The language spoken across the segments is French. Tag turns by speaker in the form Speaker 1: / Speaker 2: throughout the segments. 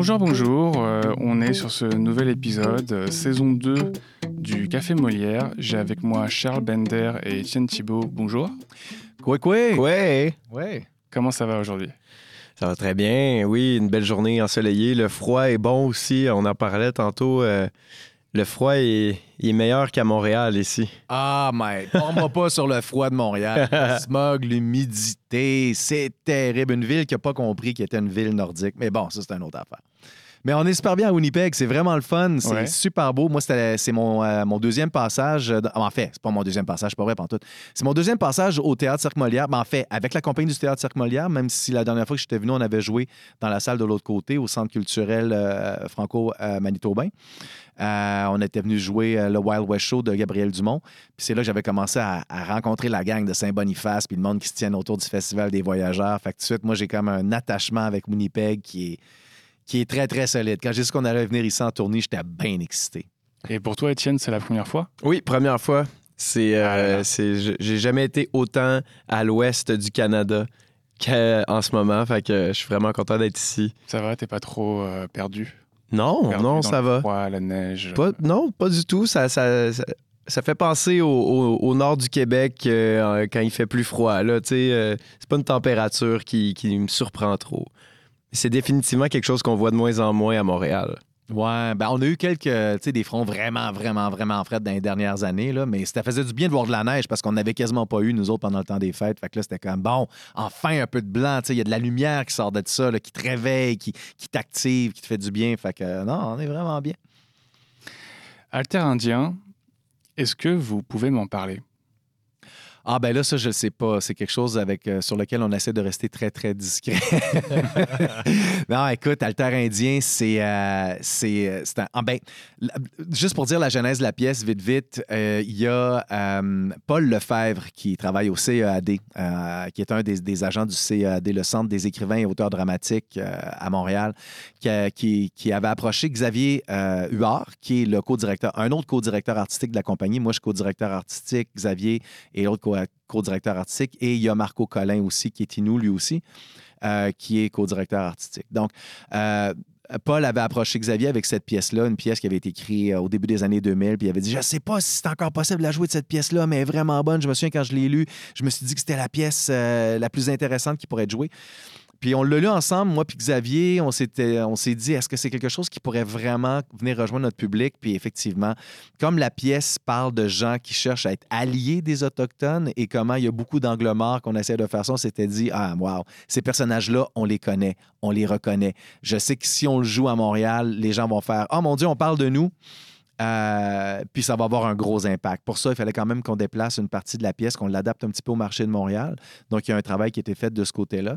Speaker 1: Bonjour, bonjour. Euh, on est sur ce nouvel épisode, euh, saison 2 du Café Molière. J'ai avec moi Charles Bender et Étienne Thibault. Bonjour.
Speaker 2: Quoi, quoi?
Speaker 3: Ouais,
Speaker 2: Ouais.
Speaker 1: Comment ça va aujourd'hui?
Speaker 3: Ça va très bien. Oui, une belle journée ensoleillée. Le froid est bon aussi. On en parlait tantôt. euh, le froid est, il est meilleur qu'à Montréal ici.
Speaker 2: Ah, mais prends-moi pas sur le froid de Montréal. Le smog, l'humidité, c'est terrible. Une ville qui n'a pas compris qu'elle était une ville nordique. Mais bon, ça, c'est une autre affaire. Mais on est super bien à Winnipeg, c'est vraiment le fun, c'est
Speaker 1: Ouais.
Speaker 2: super beau. Moi, c'est mon, euh, mon deuxième passage. euh, En fait, c'est pas mon deuxième passage, c'est pas vrai, tout. C'est mon deuxième passage au Théâtre Cirque Molière. Ben, en fait, avec la compagnie du Théâtre Cirque Molière, même si la dernière fois que j'étais venu, on avait joué dans la salle de l'autre côté, au Centre culturel euh, franco-manitobain. Euh, on était venu jouer le Wild West Show de Gabriel Dumont. Puis c'est là que j'avais commencé à, à rencontrer la gang de Saint-Boniface, puis le monde qui se tienne autour du Festival des Voyageurs. Fait que tout de suite, moi, j'ai comme un attachement avec Winnipeg qui est, qui est très, très solide. Quand j'ai su qu'on allait venir ici en tournée, j'étais bien excité.
Speaker 1: Et pour toi, Étienne, c'est la première fois?
Speaker 3: Oui, première fois. C'est, euh,
Speaker 1: Ah
Speaker 3: j'ai jamais été autant à l'ouest du Canada qu'en ce moment. Fait que je suis vraiment content d'être ici.
Speaker 1: Ça va, t'es pas trop euh, perdu?
Speaker 3: Non,
Speaker 1: Perdu
Speaker 3: non,
Speaker 1: dans
Speaker 3: ça
Speaker 1: le
Speaker 3: va.
Speaker 1: froid, la neige.
Speaker 3: Pas, non, pas du tout. Ça, ça, ça, ça fait penser au, au- au nord du Québec euh, quand il fait plus froid. Là, euh, c'est pas une température qui, qui me surprend trop. C'est définitivement quelque chose qu'on voit de moins en moins à Montréal.
Speaker 2: Ouais, ben on a eu quelques, tu sais, des fronts vraiment, vraiment, vraiment frais dans les dernières années, là, mais ça faisait du bien de voir de la neige parce qu'on n'avait quasiment pas eu, nous autres, pendant le temps des fêtes. Fait que là, c'était comme, bon, enfin un peu de blanc, tu sais, il y a de la lumière qui sort de ça, là, qui te réveille, qui, qui t'active, qui te fait du bien. Fait que, non, on est vraiment bien.
Speaker 1: Alter Indien, est-ce que vous pouvez m'en parler?
Speaker 2: Ah ben là, ça, je ne sais pas. C'est quelque chose avec, euh, sur lequel on essaie de rester très, très discret. non, écoute, Alter Indien, c'est... euh, euh, un- ah, ben, juste pour dire la genèse de la pièce, vite, vite, euh, il y a Paul Lefebvre qui travaille au CEAD, qui est un des, des agents du CEAD, le Centre des écrivains et auteurs dramatiques à Montréal, qui, qui- avait approché Xavier Huard, qui est le co-directeur, un autre co-directeur artistique de la compagnie. Moi, je suis co-directeur artistique, Xavier et l'autre co- co-directeur artistique. Et il y a Marco Collin aussi, qui est Inou, lui aussi, euh, qui est co-directeur artistique. Donc, euh, Paul avait approché Xavier avec cette pièce-là, une pièce qui avait été écrite euh, au début des années 2000, puis il avait dit Je sais pas si c'est encore possible de la jouer de cette pièce-là, mais vraiment bonne. Je me souviens quand je l'ai lue, je me suis dit que c'était la pièce euh, la plus intéressante qui pourrait être jouée. Puis on l'a lu ensemble, moi puis Xavier, on s'était, on s'est dit, est-ce que c'est quelque chose qui pourrait vraiment venir rejoindre notre public? Puis effectivement, comme la pièce parle de gens qui cherchent à être alliés des Autochtones et comment il y a beaucoup d'angles qu'on essaie de faire ça, on s'était dit, ah, wow, ces personnages-là, on les connaît, on les reconnaît. Je sais que si on le joue à Montréal, les gens vont faire, oh mon Dieu, on parle de nous. Euh, puis ça va avoir un gros impact. Pour ça, il fallait quand même qu'on déplace une partie de la pièce, qu'on l'adapte un petit peu au marché de Montréal. Donc, il y a un travail qui a été fait de ce côté-là.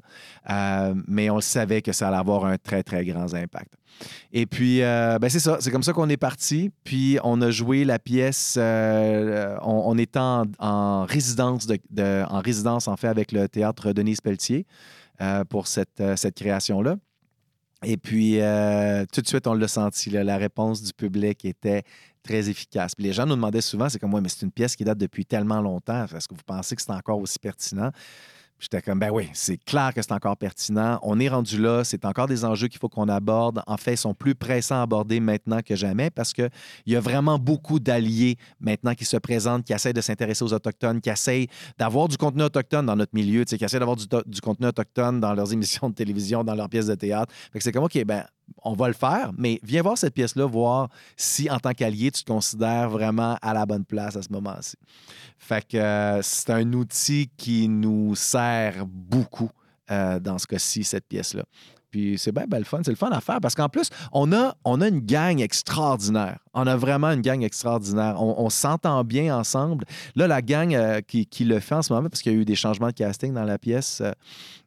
Speaker 2: Euh, mais on savait que ça allait avoir un très, très grand impact. Et puis, euh, ben c'est ça. C'est comme ça qu'on est parti. Puis, on a joué la pièce. on, en, en résidence, de, de- en résidence, en fait, avec le théâtre Denise Pelletier pour cette création-là. Et puis, euh, tout de suite, on l'a senti. la réponse du public était très efficace. Puis les gens nous demandaient souvent, c'est comme, ouais, mais c'est une pièce qui date depuis tellement longtemps. Est-ce que vous pensez que c'est encore aussi pertinent? J'étais comme, ben oui, c'est clair que c'est encore pertinent. On est rendu là. C'est encore des enjeux qu'il faut qu'on aborde. En fait, ils sont plus pressants à aborder maintenant que jamais parce qu'il y a vraiment beaucoup d'alliés maintenant qui se présentent, qui essayent de s'intéresser aux Autochtones, qui essayent d'avoir du contenu autochtone dans notre milieu, qui essayent d'avoir du, contenu autochtone dans leurs émissions de télévision, dans leurs pièces de théâtre. Fait c'est comme, OK, ben, on va le faire, mais viens voir cette pièce-là, voir si, en tant qu'allié, tu te considères vraiment à la bonne place à ce moment-ci. Fait que euh, c'est un outil qui nous sert beaucoup euh, dans ce cas-ci, cette pièce-là. Puis c'est bien, ben, le fun. C'est le fun à faire parce qu'en plus, on a, on une gang extraordinaire. On a vraiment une gang extraordinaire. On, s'entend bien ensemble. Là, la gang euh, qui, qui le fait en ce moment, parce qu'il y a eu des changements de casting dans la pièce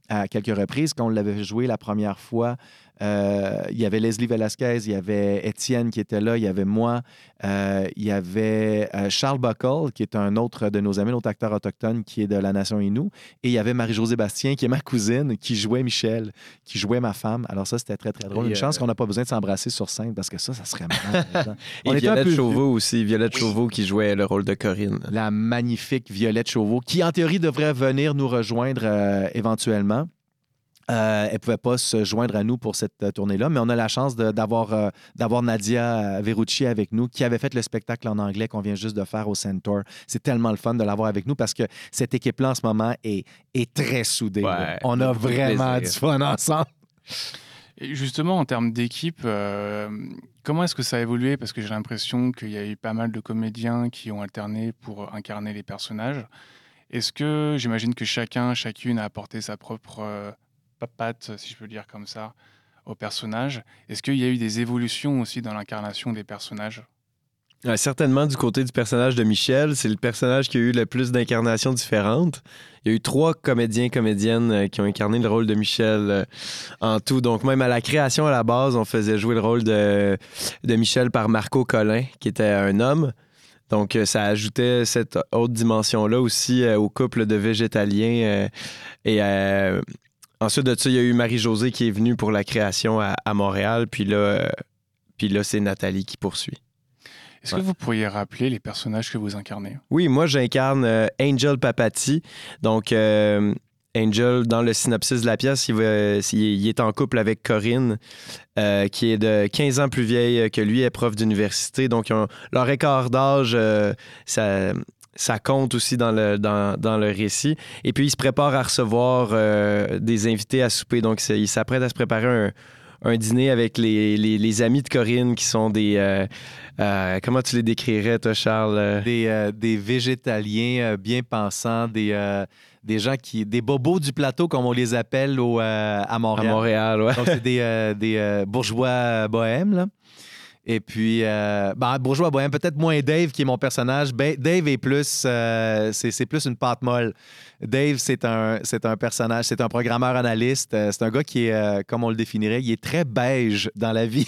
Speaker 2: à quelques reprises, quand on l'avait joué la première fois, euh, il y avait Leslie Velasquez, il y avait Étienne qui était là, il y avait moi, euh, il y avait euh, Charles Buckle, qui est un autre de nos amis, notre acteur autochtone qui est de la nation Innu, et il y avait Marie-Josée Bastien, qui est ma cousine, qui jouait Michel, qui jouait ma femme. Alors ça, c'était très, très drôle.
Speaker 3: Et,
Speaker 2: Une chance qu'on n'a pas besoin de s'embrasser sur scène, parce que ça, ça serait malade.
Speaker 3: Et
Speaker 2: On
Speaker 3: Violette
Speaker 2: peu-
Speaker 3: Chauveau aussi. Violette Chauveau qui jouait le rôle de Corinne.
Speaker 2: la magnifique Violette Chauveau, qui en théorie devrait venir nous rejoindre euh, éventuellement. Euh, elle ne pouvait pas se joindre à nous pour cette euh, tournée-là, mais on a la chance d'avoir euh, d'avoir Nadia Verrucci avec nous, qui avait fait le spectacle en anglais qu'on vient juste de faire au Centaur. C'est tellement le fun de l'avoir avec nous parce que cette équipe-là, en ce moment, est, est très soudée.
Speaker 3: Ouais,
Speaker 2: on a vraiment du fun ensemble.
Speaker 1: Et justement, en termes d'équipe, euh, comment est-ce que ça a évolué? Parce que j'ai l'impression qu'il y a eu pas mal de comédiens qui ont alterné pour incarner les personnages. Est-ce que, j'imagine que chacun, chacune a apporté sa propre euh, patte, si je peux dire comme ça, au personnage Est-ce qu'il y a eu des évolutions aussi dans l'incarnation des personnages?
Speaker 3: Certainement du côté du personnage de Michel, c'est le personnage qui a eu le plus d'incarnations différentes. Il y a eu trois comédiens, comédiennes euh, qui ont incarné le rôle de Michel euh, en tout. Donc même à la création à la base, on faisait jouer le rôle de, de Michel par Marco Collin, qui était un homme. Donc euh, ça ajoutait cette autre dimension-là aussi au couple de végétaliens. et ensuite de ça, il y a eu Marie-Josée qui est venue pour la création à, à Montréal. Puis là, euh, puis là c'est Nathalie qui poursuit.
Speaker 1: Est-ce
Speaker 3: Ouais.
Speaker 1: que vous pourriez rappeler les personnages que vous incarnez?
Speaker 3: Oui, moi j'incarne euh, Angel Papati. Donc euh, Angel, dans le synopsis de la pièce, il, va- il- il est en couple avec Corinne, euh, qui est de 15 ans plus vieille que lui, est prof d'université. Donc ont- leur écart d'âge, ça, ça compte aussi dans le, dans, dans le récit. Et puis il se prépare à recevoir euh, des invités à souper. Donc il s'apprête à se préparer un, un dîner avec les, les- les amis de Corinne qui sont des... euh, euh, comment tu les décrirais, toi, Charles?
Speaker 2: Des, des végétaliens bien pensants, des, des gens qui. des bobos du plateau, comme on les appelle au, euh, à
Speaker 3: À
Speaker 2: Montréal.
Speaker 3: Montréal, ouais.
Speaker 2: Donc, c'est des, euh, des euh, bourgeois bohèmes, là. Et puis, euh, ben, bourgeois bohème, peut-être moins Dave qui est mon personnage. Ben, Dave est plus, euh, c'est plus une pâte molle. Dave, c'est un, c'est un personnage, c'est un programmeur analyste. Euh, c'est un gars qui est, euh, comme on le définirait, il est très beige dans la vie.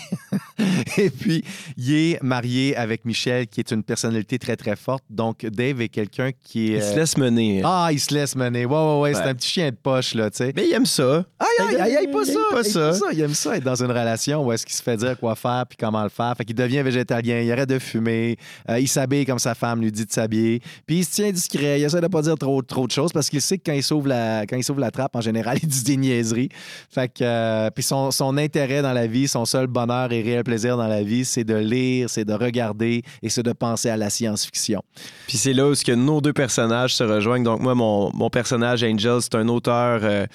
Speaker 2: Et puis, il est marié avec Michel, qui est une personnalité très, très forte. Donc, Dave est quelqu'un qui est.
Speaker 3: Il se
Speaker 2: euh,
Speaker 3: laisse mener.
Speaker 2: Ah, il se laisse mener. Ouais, ouais, ouais. C'est un petit chien de poche, là, tu sais.
Speaker 3: Mais il aime ça.
Speaker 2: Aïe, aïe, aïe, aïe, pas
Speaker 3: Il
Speaker 2: ça.
Speaker 3: aime pas
Speaker 2: il
Speaker 3: ça.
Speaker 2: Il aime ça, être dans une relation où est-ce qu'il se fait dire quoi faire puis comment le faire. Fait qu'il devient végétalien, il arrête de fumer, il s'habille comme sa femme lui dit de s'habiller. Puis il se tient discret, il essaie de pas dire trop, trop de choses parce qu'il sait que quand il s'ouvre la, quand la trappe, en général, il dit des niaiseries. Fait que, euh, puis son, son intérêt dans la vie, son seul bonheur et réel plaisir dans la vie, c'est de lire, c'est de regarder et c'est de penser à la science-fiction.
Speaker 3: Puis c'est là où ce que nos deux personnages se rejoignent. Donc moi, mon, mon personnage, Angel, c'est un auteur euh,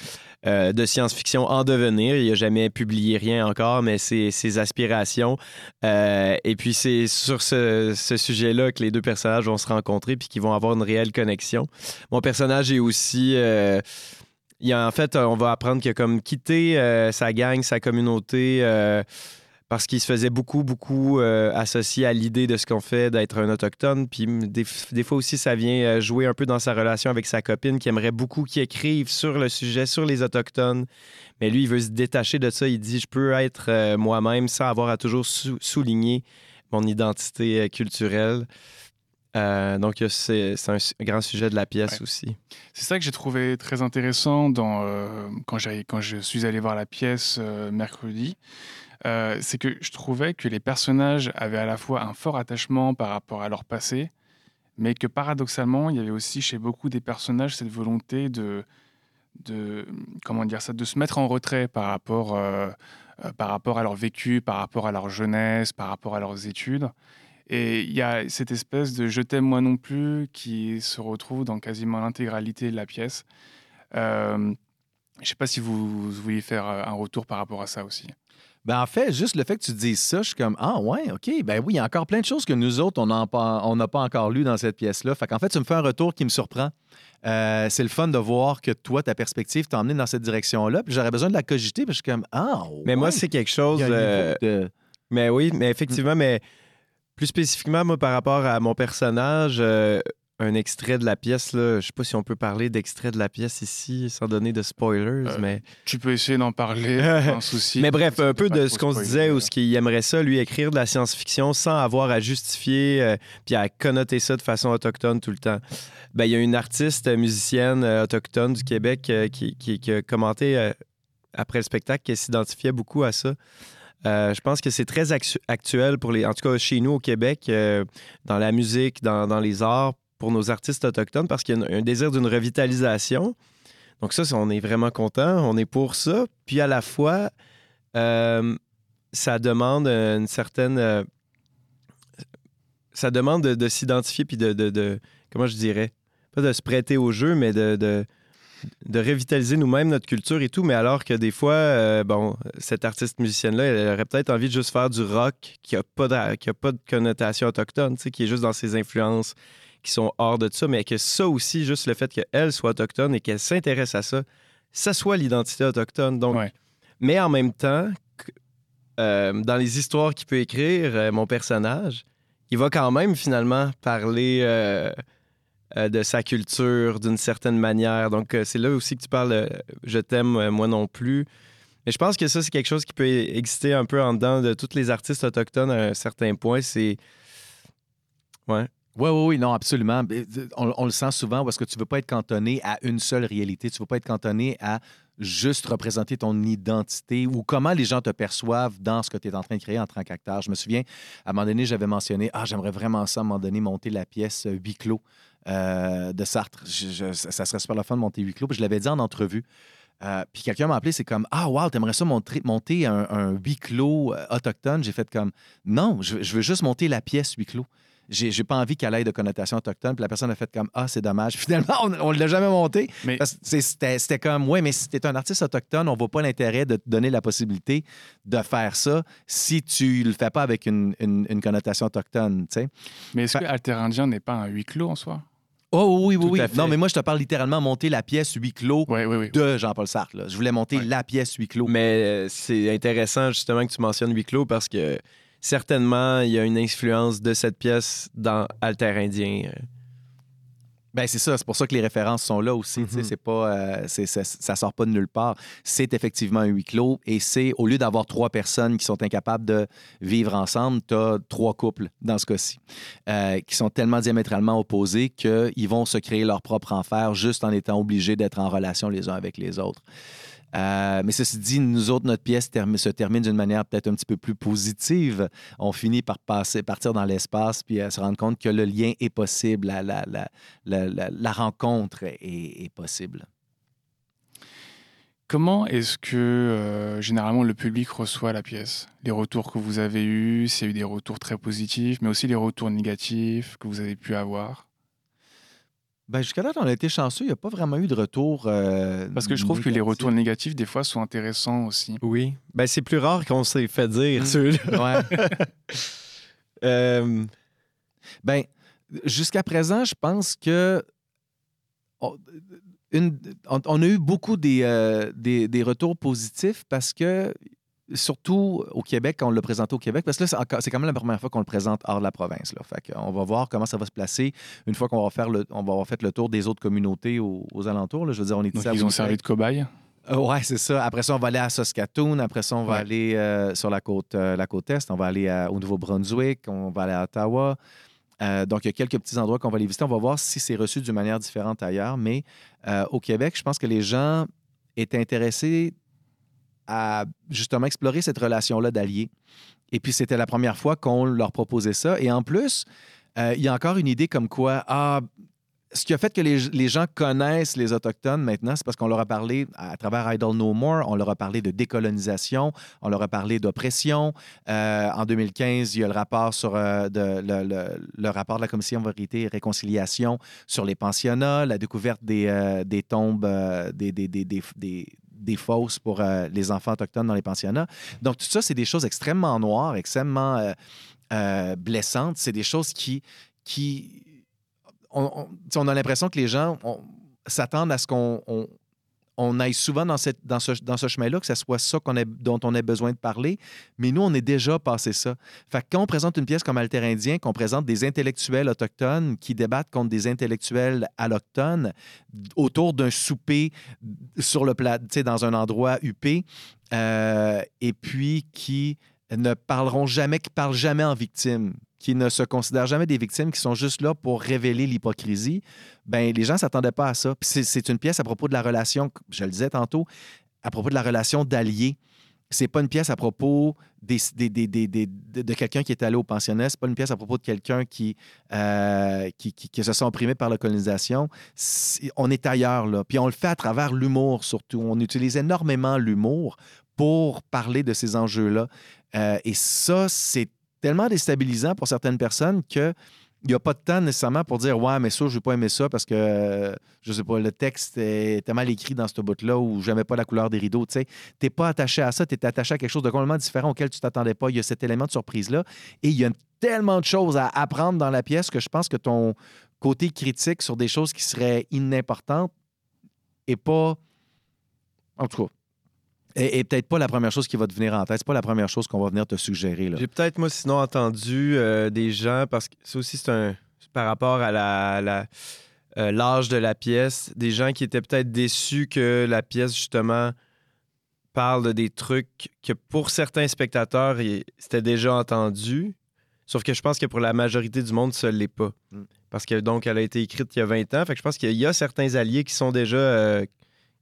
Speaker 3: euh, de science-fiction en devenir. Il n'a jamais publié rien encore, mais c'est ses aspirations. Euh, et puis c'est sur ce, sujet-là que les deux personnages vont se rencontrer puis qu'ils vont avoir une réelle connexion. Mon personnage est aussi... euh, il a, en fait, on va apprendre qu'il a comme quitté euh, sa gang, sa communauté, parce qu'il se faisait beaucoup, beaucoup euh, associé à l'idée de ce qu'on fait d'être un autochtone. Puis des, des fois aussi, ça vient euh, jouer un peu dans sa relation avec sa copine qui aimerait beaucoup qu'il écrive sur le sujet, sur les autochtones. Mais lui, il veut se détacher de ça. Il dit, je peux être euh, moi-même sans avoir à toujours sou- souligner mon identité euh, culturelle. Euh, donc, c'est un grand sujet de la pièce
Speaker 1: Ouais.
Speaker 3: aussi.
Speaker 1: C'est ça que j'ai trouvé très intéressant dans, euh, quand, je suis allé voir la pièce euh, mercredi. Euh, c'est que je trouvais que les personnages avaient à la fois un fort attachement par rapport à leur passé, mais que paradoxalement, il y avait aussi chez beaucoup des personnages cette volonté de, comment dire ça, de se mettre en retrait par rapport, euh, euh, par rapport à leur vécu, par rapport à leur jeunesse, par rapport à leurs études. Et il y a cette espèce de je t'aime moi non plus qui se retrouve dans quasiment l'intégralité de la pièce. Je ne sais pas si vous, vous vouliez faire un retour par rapport à ça aussi.
Speaker 2: Ben en fait, juste le fait que tu dises ça, je suis comme Ah ouais, OK, ben oui, il y a encore plein de choses que nous autres, on n'a pas, on n'a pas encore lues dans cette pièce-là. Fait qu'en fait, tu me fais un retour qui me surprend. Euh, c'est le fun de voir que toi, ta perspective t'a emmené dans cette direction-là. Puis j'aurais besoin de la cogiter, puis je suis comme Ah
Speaker 3: Mais moi,
Speaker 2: ouais,
Speaker 3: c'est quelque chose. euh,
Speaker 2: de-
Speaker 3: Mais oui, mais effectivement, mais plus spécifiquement, moi, par rapport à mon personnage, euh, un extrait de la pièce, là, je sais pas si on peut parler d'extrait de la pièce ici, sans donner de spoilers,
Speaker 1: Euh,
Speaker 3: mais...
Speaker 1: Tu peux essayer d'en parler, un souci.
Speaker 3: Mais bref, un peu de ce qu'on se disait, ou ce qu'il aimerait ça, lui, écrire de la science-fiction sans avoir à justifier euh, puis à connoter ça de façon autochtone tout le temps. Ben, il y a une artiste euh, musicienne euh, autochtone du Québec euh, qui, qui- qui a commenté après le spectacle qu'elle s'identifiait beaucoup à ça. Euh, je pense que c'est très actu- actuel pour les, en tout cas chez nous au Québec, euh, dans la musique, dans, dans les arts, pour nos artistes autochtones, parce qu'il y a un, désir d'une revitalisation. Donc ça, on est vraiment content, on est pour ça. Puis à la fois, euh, ça demande une certaine... euh, ça demande de, de s'identifier puis de, de- Comment je dirais? Pas de se prêter au jeu, mais de... de revitaliser nous-mêmes notre culture et tout, mais alors que des fois, euh, bon, cette artiste musicienne-là, elle aurait peut-être envie de juste faire du rock qui a pas pas de connotation autochtone, qui est juste dans ses influences qui sont hors de ça, mais que ça aussi, juste le fait qu'elle soit autochtone et qu'elle s'intéresse à ça, ça soit l'identité autochtone. Donc,
Speaker 1: Ouais.
Speaker 3: mais en même temps, euh, dans les histoires qu'il peut écrire, euh, mon personnage, il va quand même finalement parler euh, de sa culture d'une certaine manière. Donc, c'est là aussi que tu parles Je t'aime, moi non plus. Mais je pense que ça, c'est quelque chose qui peut exister un peu en dedans de tous les artistes autochtones à un certain point. C'est. Ouais.
Speaker 2: Oui, oui, oui, non, absolument. On, le sent souvent parce que tu ne veux pas être cantonné à une seule réalité. Tu ne veux pas être cantonné à juste représenter ton identité ou comment les gens te perçoivent dans ce que tu es en train de créer en tant qu'acteur. Je me souviens, à un moment donné, j'avais mentionné Ah, j'aimerais vraiment ça, à un moment donné, monter la pièce euh, huis clos euh, de Sartre. Ça serait super le fun de monter huis clos. Puis je l'avais dit en entrevue. Euh, puis quelqu'un m'a appelé, c'est comme Ah, wow, t'aimerais ça monter, un, huis clos autochtone? J'ai fait comme Non, je, je veux juste monter la pièce huis clos. J'ai j'ai pas envie qu'elle ait de connotation autochtone. Puis la personne a fait comme Ah, c'est dommage. Finalement, on ne l'a jamais monté.
Speaker 1: Mais
Speaker 2: Parce que c'est- C'était c'était comme, ouais, mais si tu es un artiste autochtone, on voit pas l'intérêt de te donner la possibilité de faire ça si tu le fais pas avec une, une- une connotation autochtone, tu sais.
Speaker 1: mais est-ce
Speaker 2: Fa-
Speaker 1: que Alter Indien n'est pas un huis clos en soi?
Speaker 2: Oh oui, oui,
Speaker 3: Tout
Speaker 2: oui.
Speaker 3: fait.
Speaker 2: Non, mais moi, je te parle littéralement monter la pièce huis clos
Speaker 1: Oui, oui, oui.
Speaker 2: de Jean-Paul Sartre. là. Je voulais monter la pièce huis clos.
Speaker 3: Mais euh, c'est intéressant justement que tu mentionnes huis clos parce que certainement, il y a une influence de cette pièce dans Alter Indien. euh.
Speaker 2: Ben c'est ça, c'est pour ça que les références sont là aussi. sais,
Speaker 3: Mhm.
Speaker 2: C'est pas, euh, ça sort pas de nulle part. C'est effectivement un huis clos et c'est au lieu d'avoir trois personnes qui sont incapables de vivre ensemble, tu as trois couples dans ce cas-ci euh, qui sont tellement diamétralement opposés qu'ils vont se créer leur propre enfer juste en étant obligés d'être en relation les uns avec les autres. Euh, mais ceci dit, nous autres, notre pièce se termine d'une manière peut-être un petit peu plus positive. On finit par passer, partir dans l'espace puis euh, se rendre compte que le lien est possible, la, rencontre est, est possible.
Speaker 1: Comment est-ce que euh, généralement le public reçoit la pièce? Les retours que vous avez eus, s'il y a eu des retours très positifs, mais aussi les retours négatifs que vous avez pu avoir?
Speaker 2: Ben, Jusqu'à là, on a été chanceux. Il n'y a pas vraiment eu de retour. euh,
Speaker 1: Parce que je trouve que les retours négatifs, des fois, sont intéressants aussi.
Speaker 3: Oui. Ben, c'est plus rare qu'on s'est fait dire,
Speaker 2: Mm.
Speaker 3: ceux-là.
Speaker 2: Ouais.
Speaker 3: Euh,
Speaker 2: Ben, jusqu'à présent, je pense que on, une- on- on a eu beaucoup des, euh, des, des retours positifs parce que, surtout au Québec, quand on l'a présenté au Québec, parce que là, c'est quand même la première fois qu'on le présente hors de la province. Là. Fait on va voir comment ça va se placer une fois qu'on va, faire le, on va avoir fait le tour des autres communautés aux, aux alentours. là. Je veux dire, on est
Speaker 1: Donc, ils ont servi de cobaye.
Speaker 2: Euh, ouais, c'est ça. Après ça, on va aller à Saskatoon. Après ça, on va
Speaker 1: Ouais.
Speaker 2: aller euh, sur la côte, euh, la côte Est. On va aller à- au Nouveau-Brunswick. On va aller à Ottawa. Donc, il y a quelques petits endroits qu'on va aller visiter. On va voir si c'est reçu d'une manière différente ailleurs. Mais au Québec, je pense que les gens étaient intéressés à justement explorer cette relation-là d'alliés. Et puis, c'était la première fois qu'on leur proposait ça. Et en plus, euh, il y a encore une idée comme quoi, ah, ce qui a fait que les, les gens connaissent les Autochtones maintenant, c'est parce qu'on leur a parlé à travers Idle No More, on leur a parlé de décolonisation, on leur a parlé d'oppression. Euh, en 2015, il y a le rapport sur euh, de- le, le- le rapport de la Commission Vérité et Réconciliation sur les pensionnats, la découverte des, des tombes, des, des, des, des, fosses pour euh, les enfants autochtones dans les pensionnats. Donc, tout ça, c'est des choses extrêmement noires, extrêmement euh, euh, blessantes. C'est des choses qui, qui on, a l'impression que les gens s'attendent à ce qu'on on, aille souvent dans, ce, chemin-là, que ce soit ça dont on ait besoin de parler. Mais nous, on est déjà passé ça. Quand on présente une pièce comme Alter Indien, qu'on présente des intellectuels autochtones qui débattent contre des intellectuels allochtones autour d'un souper sur le plat, dans un endroit huppé, euh, et puis qui ne parleront jamais, qui parlent jamais en victime, qui ne se considèrent jamais des victimes, qui sont juste là pour révéler l'hypocrisie, ben les gens s'attendaient pas à ça. C'est- une pièce à propos de la relation, je le disais tantôt, à propos de la relation d'alliés. C'est pas une pièce à propos de, quelqu'un qui est allé au pensionnat. C'est pas une pièce à propos de quelqu'un qui, euh, se sent opprimé par la colonisation. On est ailleurs, là. Puis on le fait à travers l'humour, surtout. On utilise énormément l'humour pour parler de ces enjeux-là. Euh, et ça, c'est tellement déstabilisant pour certaines personnes que il n'y a pas de temps nécessairement pour dire Ouais, mais ça, je n'ai pas aimé ça parce que, euh, je sais pas, le texte était mal écrit dans ce bout-là ou j'aimais pas la couleur des rideaux. Tu n'es pas attaché à ça, tu es attaché à quelque chose de complètement différent auquel tu t'attendais pas. Il y a cet élément de surprise-là. Et il y a tellement de choses à apprendre dans la pièce que je pense que ton côté critique sur des choses qui seraient inimportantes est pas. En tout cas. Et, et peut-être pas la première chose qui va te venir en tête. C'est pas la première chose qu'on va venir te suggérer.
Speaker 3: J'ai peut-être, moi, sinon entendu euh, des gens, parce que ça aussi, c'est un. par rapport à la. la- euh, l'âge de la pièce, des gens qui étaient peut-être déçus que la pièce, justement, parle de des trucs que pour certains spectateurs, c'était déjà entendu. Sauf que je pense que pour la majorité du monde, ça ne l'est pas.
Speaker 2: Mm.
Speaker 3: Parce que donc, elle a été écrite il y a 20 ans. Fait que je pense qu'il y a certains alliés qui sont déjà, euh,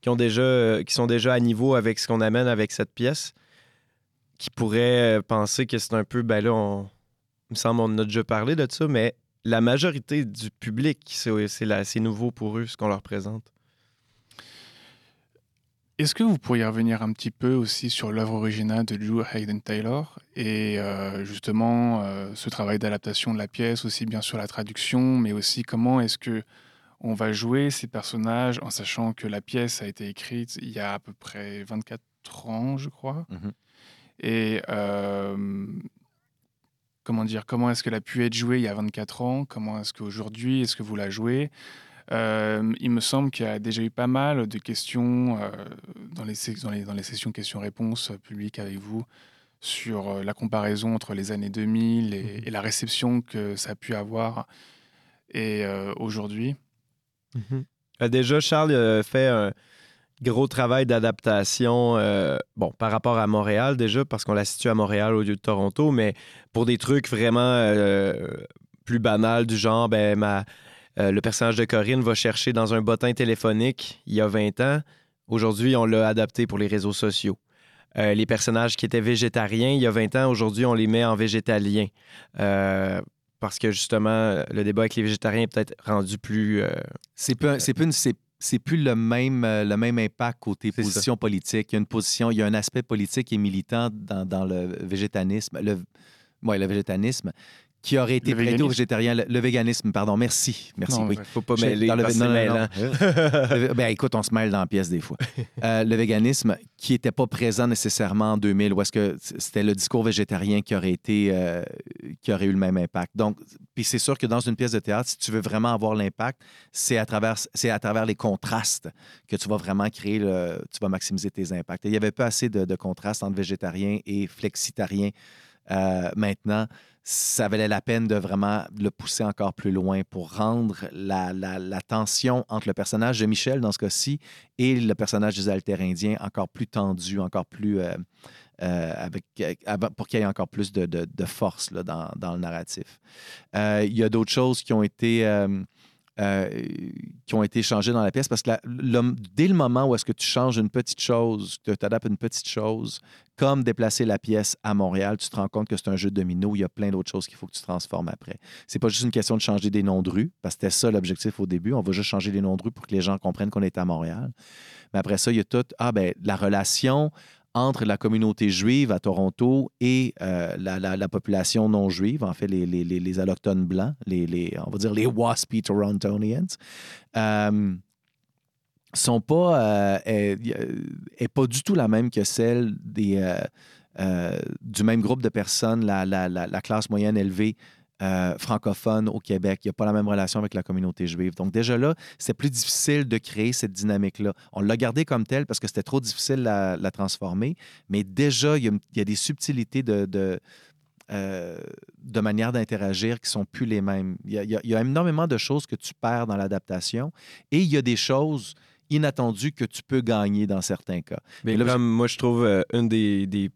Speaker 3: qui ont déjà, euh, qui sont déjà à niveau avec ce qu'on amène avec cette pièce, qui pourraient euh, penser que c'est un peu, ben là, on, il me semble on a déjà parlé de ça, mais la majorité du public, c'est nouveau pour eux ce qu'on leur présente.
Speaker 1: Est-ce que vous pourriez revenir un petit peu aussi sur l'œuvre originale de Drew Hayden Taylor et euh, justement ce travail d'adaptation de la pièce, aussi bien sur la traduction, mais aussi comment est-ce que on va jouer ces personnages en sachant que la pièce a été écrite il y a à peu près 24 ans, je crois.
Speaker 2: Mhm.
Speaker 1: Et euh, comment dire, comment est-ce qu'elle a pu être jouée il y a 24 ans? Comment est-ce qu'aujourd'hui, est-ce que vous la jouez? Euh, Il me semble qu'il y a déjà eu pas mal de questions euh, dans, les, sec- dans, les, dans les sessions questions-réponses publiques avec vous sur la comparaison entre les années 2000 et,
Speaker 3: Mhm.
Speaker 1: et la réception que ça a pu avoir et euh, aujourd'hui.
Speaker 3: Euh, déjà, Charles a fait un gros travail d'adaptation, euh, par rapport à Montréal déjà, parce qu'on la situe à Montréal au lieu de Toronto, mais pour des trucs vraiment euh, plus banals du genre, ben, ma, euh, le personnage de Corinne va chercher dans un bottin téléphonique il y a 20 ans. Aujourd'hui, on l'a adapté pour les réseaux sociaux. Euh, les personnages qui étaient végétariens il y a 20 ans, aujourd'hui, on les met en végétaliens. Parce que justement, le débat avec les végétariens est peut-être rendu plus. euh,
Speaker 2: C'est plus, une- le même, euh, le même impact côté position politique. Il y a une position, il y a un aspect politique et militant dans, dans le végétanisme, le, ouais, le végétanisme, qui aurait été aux végétariens. Le, le véganisme, pardon. Merci. Merci.
Speaker 1: Non,
Speaker 2: oui.
Speaker 3: Faut pas mêler,
Speaker 2: dans le-
Speaker 3: parce
Speaker 2: non, non, non.
Speaker 3: mêlant.
Speaker 2: Le- ben, écoute, on se mêle dans la pièce des fois. Euh, le véganisme qui n'était pas présent nécessairement en 2000, où est-ce que c'était le discours végétarien qui aurait été, euh, qui aurait eu le même impact. Donc, puis c'est sûr que dans une pièce de théâtre, si tu veux vraiment avoir l'impact, c'est à travers, c'est à travers les contrastes que tu vas vraiment créer, le, tu vas maximiser tes impacts. Et il n'y avait pas assez de, de contrastes entre végétarien et flexitarien. Euh, maintenant, ça valait la peine de vraiment le pousser encore plus loin pour rendre la, tension entre le personnage de Michel, dans ce cas-ci, et le personnage des Altérindiens encore plus tendu, encore plus. euh, euh, avec, pour qu'il y ait encore plus de, force dans, dans le narratif. Il y a d'autres choses qui ont été. Euh, qui ont été changées dans la pièce parce que dès le moment où est-ce que tu changes une petite chose, tu adaptes une petite chose, comme déplacer la pièce à Montréal, tu te rends compte que c'est un jeu de domino. Il y a plein d'autres choses qu'il faut que tu transformes après. C'est pas juste une question de changer des noms de rue, parce que c'était ça l'objectif au début. On va juste changer les noms de rue pour que les gens comprennent qu'on est à Montréal. Mais après ça, il y a tout. Ah, ben, la relation entre la communauté juive à Toronto et euh, la, la- la population non juive, en fait, les, les, les- allochtones blancs, les, les- on va dire les waspy Torontonians, euh, sont pas, euh, est, pas du tout la même que celle des, euh, du même groupe de personnes, la- la classe moyenne élevée euh, francophone au Québec. Il n'y a pas la même relation avec la communauté juive. Donc déjà là, c'est plus difficile de créer cette dynamique-là. On l'a gardé comme telle parce que c'était trop difficile de la, transformer, mais déjà, il y a, il y a des subtilités de... de euh, de manière d'interagir qui sont plus les mêmes. Il y, a, il y énormément de choses que tu perds dans l'adaptation et il y a des choses inattendues que tu peux gagner dans certains cas.
Speaker 3: Mais
Speaker 2: là,
Speaker 3: comme moi, je trouve euh, une des, des,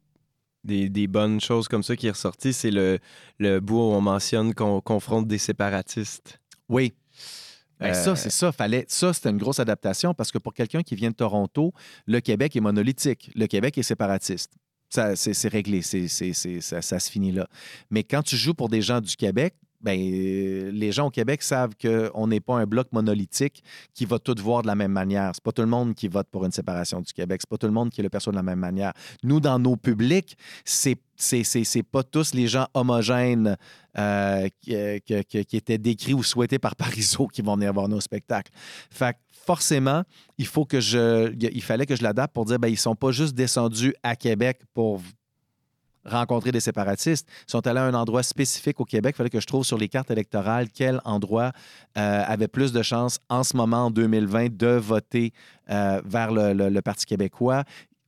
Speaker 3: des- des bonnes choses comme ça qui est ressortie, c'est le, le bout où on mentionne qu'on confronte des séparatistes.
Speaker 2: Oui. Ben,
Speaker 3: Euh,
Speaker 2: Ça, c'est ça. Fallait, ça, c'était une grosse adaptation parce que pour quelqu'un qui vient de Toronto, le Québec est monolithique. Le Québec est séparatiste. ça, c'est, réglé, c'est- ça, ça se finit là. Mais quand tu joues pour des gens du Québec, ben, euh, les gens au Québec savent qu'on n'est pas un bloc monolithique qui va tout voir de la même manière. C'est pas tout le monde qui vote pour une séparation du Québec. C'est pas tout le monde qui le perçoit de la même manière. Nous, dans nos publics, c'est c'est, pas tous les gens homogènes euh, qui, euh, qui étaient décrits ou souhaités par Parizeau qui vont venir voir nos spectacles. Fait forcément, il faut que je, il fallait que je l'adapte pour dire, ben ils sont pas juste descendus à Québec pour rencontrer des séparatistes. Ils sont allés à un endroit spécifique au Québec. Il fallait que je trouve sur les cartes électorales quel endroit euh, avait plus de chances en ce moment, en 2020, de voter euh, vers le, Parti québécois.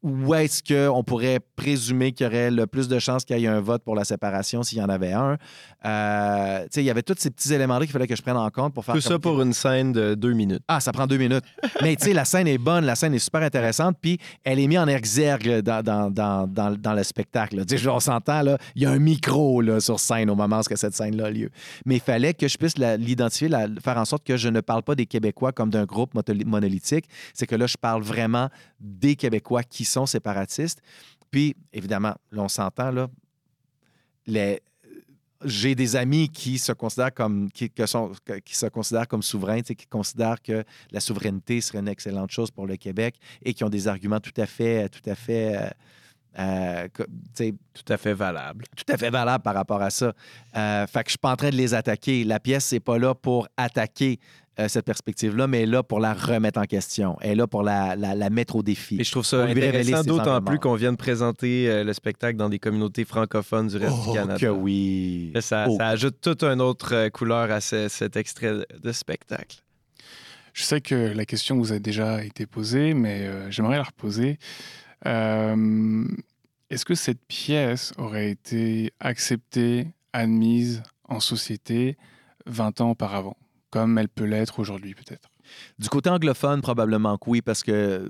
Speaker 2: Où est-ce qu'on pourrait présumer qu'il y aurait le plus de chances qu'il y ait un vote pour la séparation s'il y en avait un? Euh, il y avait tous ces petits éléments-là qu'il fallait que je prenne en compte pour faire
Speaker 3: Tout ça pour une scène de deux minutes.
Speaker 2: ah, ça prend deux minutes. Mais tu sais, la scène est bonne, la scène est super intéressante, puis elle est mise en exergue dans, dans, dans, dans, dans le spectacle. on s'entend, là, il y a un micro là, sur scène au moment où cette scène-là a lieu. Mais il fallait que je puisse l'identifier, faire en sorte que je ne parle pas des Québécois comme d'un groupe monolithique. C'est que là, je parle vraiment des Québécois qui sont séparatistes. Puis, évidemment, là, on s'entend, là, les, j'ai des amis qui se considèrent comme qui, que sont, qui se considèrent comme souverains, qui considèrent que la souveraineté serait une excellente chose pour le Québec et qui ont des arguments tout à fait, tout à fait, euh, euh,
Speaker 3: Tout à fait valable.
Speaker 2: tout à fait valables par rapport à ça. Euh, fait que je suis pas en train de les attaquer. La pièce c'est pas là pour attaquer euh, cette perspective-là, mais elle est là pour la remettre en question. Elle est là pour la, la- la mettre au défi.
Speaker 3: Et je trouve ça intéressant d'autant plus qu'on vienne présenter euh, le spectacle dans des communautés francophones du reste
Speaker 2: Oh,
Speaker 3: du Canada.
Speaker 2: que oui.
Speaker 3: Ça,
Speaker 2: Oh.
Speaker 3: ça ajoute toute une autre euh, couleur à ce- cet extrait de spectacle.
Speaker 1: Je sais que la question vous a déjà été posée, mais euh, j'aimerais la reposer. Euh, Est-ce que cette pièce aurait été acceptée, admise en société 20 ans auparavant, comme elle peut l'être aujourd'hui peut-être
Speaker 2: Du côté anglophone, probablement que oui, parce que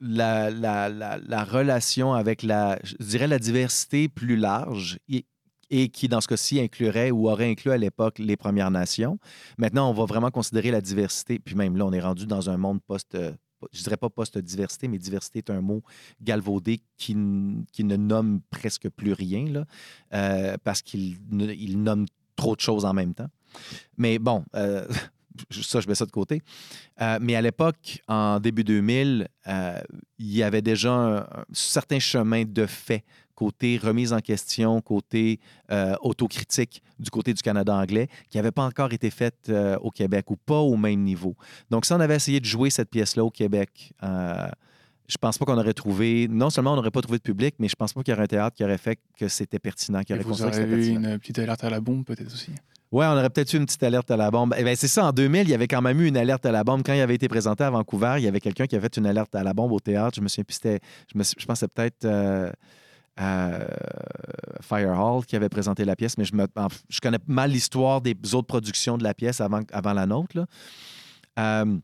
Speaker 2: la, la- la- la relation avec la, dirais la diversité plus large et, et qui, dans ce cas-ci, inclurait ou aurait inclus à l'époque les Premières Nations. Maintenant, on va vraiment considérer la diversité, puis même là, on est rendu dans un monde post- je dirais pas post-diversité, mais diversité est un mot galvaudé qui, qui ne nomme presque plus rien, là, euh, parce qu'il il nomme trop de choses en même temps. Mais bon, euh, ça, je mets ça de côté. Euh, mais à l'époque, en début 2000, euh, il y avait déjà un, un certain chemin de fait côté remise en question, côté euh, autocritique du côté du Canada anglais, qui n'avait pas encore été faite au Québec ou pas au même niveau. Donc, si on avait essayé de jouer cette pièce-là au Québec, je pense pas qu'on aurait trouvé, non seulement on n'aurait pas trouvé de public, mais je pense pas qu'il y aurait un théâtre qui aurait fait que c'était pertinent, qui aurait
Speaker 1: Vous
Speaker 2: considéré que
Speaker 1: aurez
Speaker 2: c'était
Speaker 1: eu
Speaker 2: pertinent.
Speaker 1: une petite alerte à la bombe peut-être aussi
Speaker 2: Ouais, on aurait peut-être eu une petite alerte à la bombe. Eh bien, c'est ça, en 2000, il y avait quand même eu une alerte à la bombe. Quand il avait été présenté à Vancouver, il y avait quelqu'un qui avait fait une alerte à la bombe au théâtre. Je me souviens plus, c'était, je, je c'était peut-être euh, euh, Fire Hall qui avait présenté la pièce, mais je, me, connais mal l'histoire des autres productions de la pièce avant, avant la nôtre. Euh,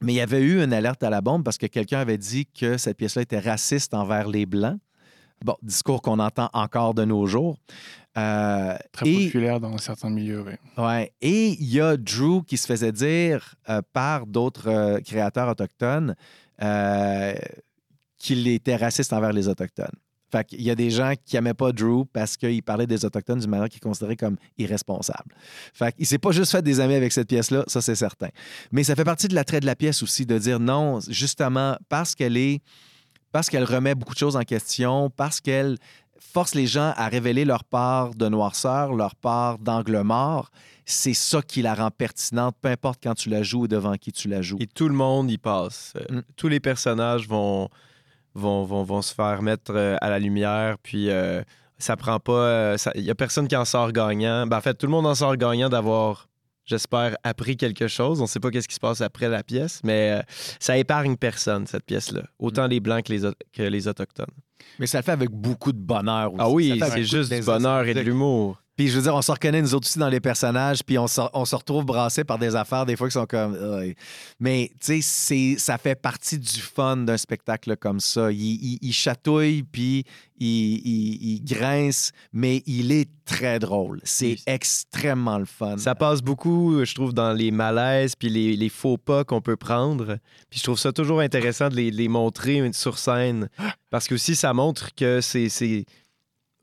Speaker 2: mais il y avait eu une alerte à la bombe parce que quelqu'un avait dit que cette pièce-là était raciste envers les Blancs. Bon, discours qu'on entend encore de nos jours. Euh,
Speaker 1: Très
Speaker 2: et-
Speaker 1: populaire dans certains milieux, oui.
Speaker 2: Ouais. Et il y a Drew qui se faisait dire euh, par d'autres euh, créateurs autochtones euh, qu'il était raciste envers les Autochtones. Fait qu'il y a des gens qui n'aimaient pas Drew parce qu'il parlait des Autochtones d'une manière qu'ils considéraient comme irresponsable. Fait qu'il s'est pas juste fait des amis avec cette pièce-là, ça c'est certain. Mais ça fait partie de l'attrait de la pièce aussi de dire non, justement, parce qu'elle est. Parce qu'elle remet beaucoup de choses en question, parce qu'elle force les gens à révéler leur part de noirceur, leur part d'angle mort, c'est ça qui la rend pertinente, peu importe quand tu la joues ou devant qui tu la joues.
Speaker 3: Et tout le monde y passe. Euh,
Speaker 2: Mm.
Speaker 3: Tous les personnages vont, vont, vont, vont se faire mettre euh, à la lumière, puis euh, ça prend pas. Il n'y a personne qui en sort gagnant. Ben, en fait, tout le monde en sort gagnant d'avoir, j'espère, appris quelque chose. On ne sait pas qu'est-ce qui se passe après la pièce, mais euh, ça épargne personne, cette pièce-là. Autant les Blancs que les, que les Autochtones.
Speaker 2: Mais ça le fait avec beaucoup de bonheur aussi.
Speaker 3: Ah oui, c'est juste du bonheur et de l'humour.
Speaker 2: Puis je veux dire, on se reconnaît nous autres aussi dans les personnages, puis on se, on se retrouve brassés par des affaires des fois qui sont comme. Mais tu sais, ça fait partie du fun d'un spectacle comme ça. Il, il- il chatouille, puis il, il- grince, mais il est très drôle. C'est
Speaker 3: Oui.
Speaker 2: extrêmement le fun.
Speaker 3: Ça passe beaucoup, je trouve, dans les malaises puis les, les faux pas qu'on peut prendre. Puis je trouve ça toujours intéressant de les, de les montrer sur scène. Parce que aussi, ça montre que c'est. c'est-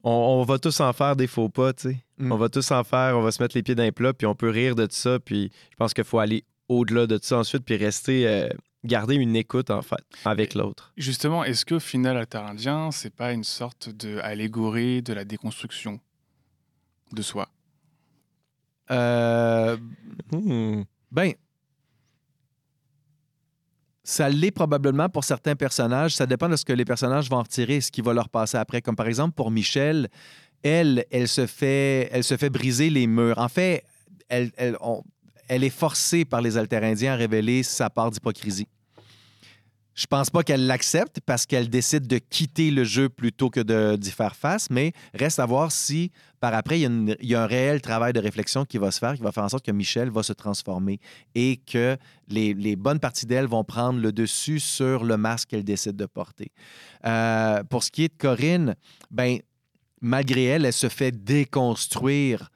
Speaker 3: On, on va tous en faire des faux pas, tu sais.
Speaker 2: Mm.
Speaker 3: On va tous en faire, on va se mettre les pieds dans les plats, puis on peut rire de ça. Puis je pense qu'il faut aller au-delà de ça ensuite, puis rester. euh, garder une écoute, en fait, avec l'autre.
Speaker 1: Justement, est-ce qu'au final, Alterindien, c'est pas une sorte d'allégorie de la déconstruction de soi?
Speaker 2: Euh,
Speaker 3: Hmm.
Speaker 2: Ben, ça l'est probablement pour certains personnages. Ça dépend de ce que les personnages vont en retirer, ce qui va leur passer après. Comme par exemple pour Michel, elle, elle se fait, briser les murs. En fait, elle, est forcée par les Altérindiens à révéler sa part d'hypocrisie. Je pense pas qu'elle l'accepte parce qu'elle décide de quitter le jeu plutôt que d'y faire face, mais reste à voir si par après, il y, a un réel travail de réflexion qui va se faire, qui va faire en sorte que Michel va se transformer et que les, les bonnes parties d'elle vont prendre le dessus sur le masque qu'elle décide de porter. Euh, pour ce qui est de Corinne, ben, malgré elle, elle se fait déconstruire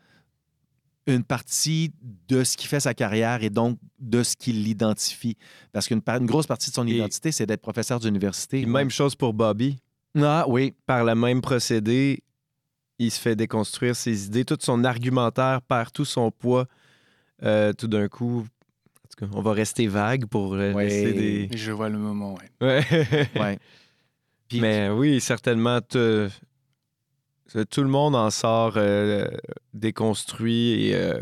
Speaker 2: une partie de ce qui fait sa carrière et donc de ce qui l'identifie. Parce qu'une une grosse partie de son
Speaker 3: Et-
Speaker 2: identité, c'est d'être professeur d'université.
Speaker 3: Même chose pour Bobby.
Speaker 2: Ah oui,
Speaker 3: Par le même procédé, il se fait déconstruire ses idées. Tout son argumentaire perd tout son poids euh, tout d'un coup. En tout cas, on va rester vague pour euh,
Speaker 2: Ouais.
Speaker 3: laisser des.
Speaker 1: Et je vois le moment, ouais.
Speaker 3: Ouais.
Speaker 2: ouais. Puis-
Speaker 3: Mais oui, certainement, te- tout le monde en sort euh, déconstruit et euh,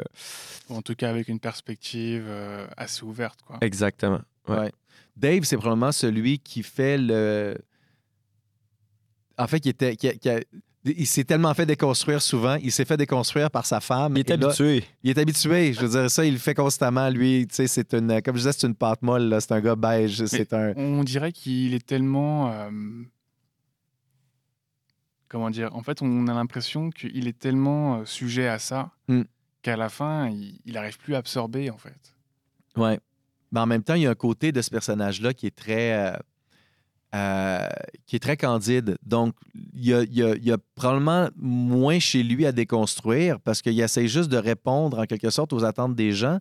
Speaker 1: en tout cas avec une perspective euh, assez ouverte, quoi.
Speaker 3: exactement. Ouais.
Speaker 2: Ouais. Dave, c'est probablement celui qui fait le. En fait, qui était. qui a- qui a- Il s'est tellement fait déconstruire souvent. Il s'est fait déconstruire par sa femme.
Speaker 3: Il est
Speaker 2: là,
Speaker 3: habitué.
Speaker 2: il est habitué. Je veux dire, ça, il le fait constamment. Lui, tu sais, c'est une. Comme je disais, c'est une pâte molle. là. C'est un gars beige. C'est un.
Speaker 1: On dirait qu'il est tellement. Comment dire En fait, on a l'impression qu'il est tellement euh, sujet à ça
Speaker 2: Mm.
Speaker 1: qu'à la fin, il n'arrive plus à absorber, en fait.
Speaker 2: Ouais. Mais en même temps, il y a un côté de ce personnage-là qui est très. euh, euh, qui est très candide. Donc, il y, a, il y a- il y a probablement moins chez lui à déconstruire parce qu'il essaie juste de répondre en quelque sorte aux attentes des gens,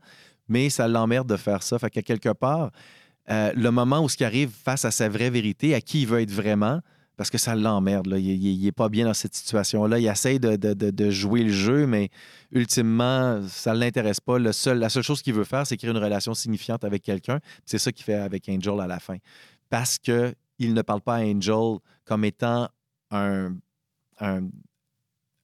Speaker 2: mais ça l'emmerde de faire ça. Fait qu'à quelque part, euh, le moment où ce qui arrive face à sa vraie vérité, à qui il veut être vraiment, parce que ça l'emmerde. là. Il n'est pas bien dans cette situation-là. Il essaie de, de- de- jouer le jeu, mais ultimement, ça ne l'intéresse pas. La seule chose qu'il veut faire, c'est créer une relation signifiante avec quelqu'un. C'est ça qu'il fait avec Angel à la fin. Parce que il ne parle pas à Angel comme étant un, un-